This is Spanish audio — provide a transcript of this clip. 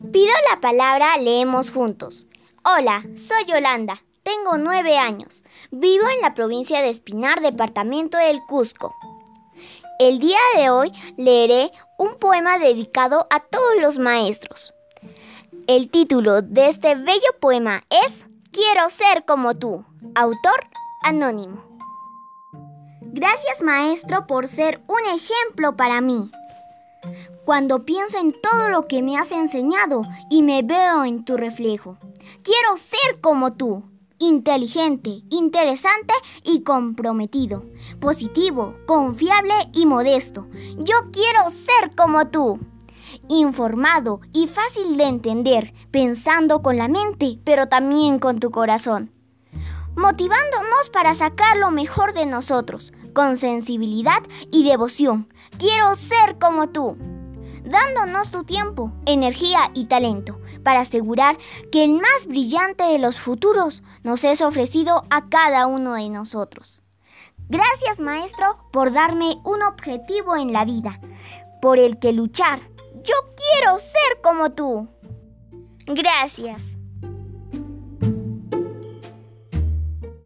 Pido la palabra, leemos juntos. Hola, soy Yolanda, tengo nueve años. Vivo en la provincia de Espinar, departamento del Cusco. El día de hoy leeré un poema dedicado a todos los maestros. El título de este bello poema es Quiero ser como tú. Autor anónimo. Gracias maestro por ser un ejemplo para mí. Cuando pienso en todo lo que me has enseñado y me veo en tu reflejo, quiero ser como tú, inteligente, interesante y comprometido, positivo, confiable y modesto. Yo quiero ser como tú. Informado y fácil de entender, pensando con la mente, pero también con tu corazón. Motivándonos para sacar lo mejor de nosotros, con sensibilidad y devoción. Quiero ser como tú dándonos tu tiempo, energía y talento para asegurar que el más brillante de los futuros nos es ofrecido a cada uno de nosotros. Gracias maestro por darme un objetivo en la vida, por el que luchar. Yo quiero ser como tú. Gracias.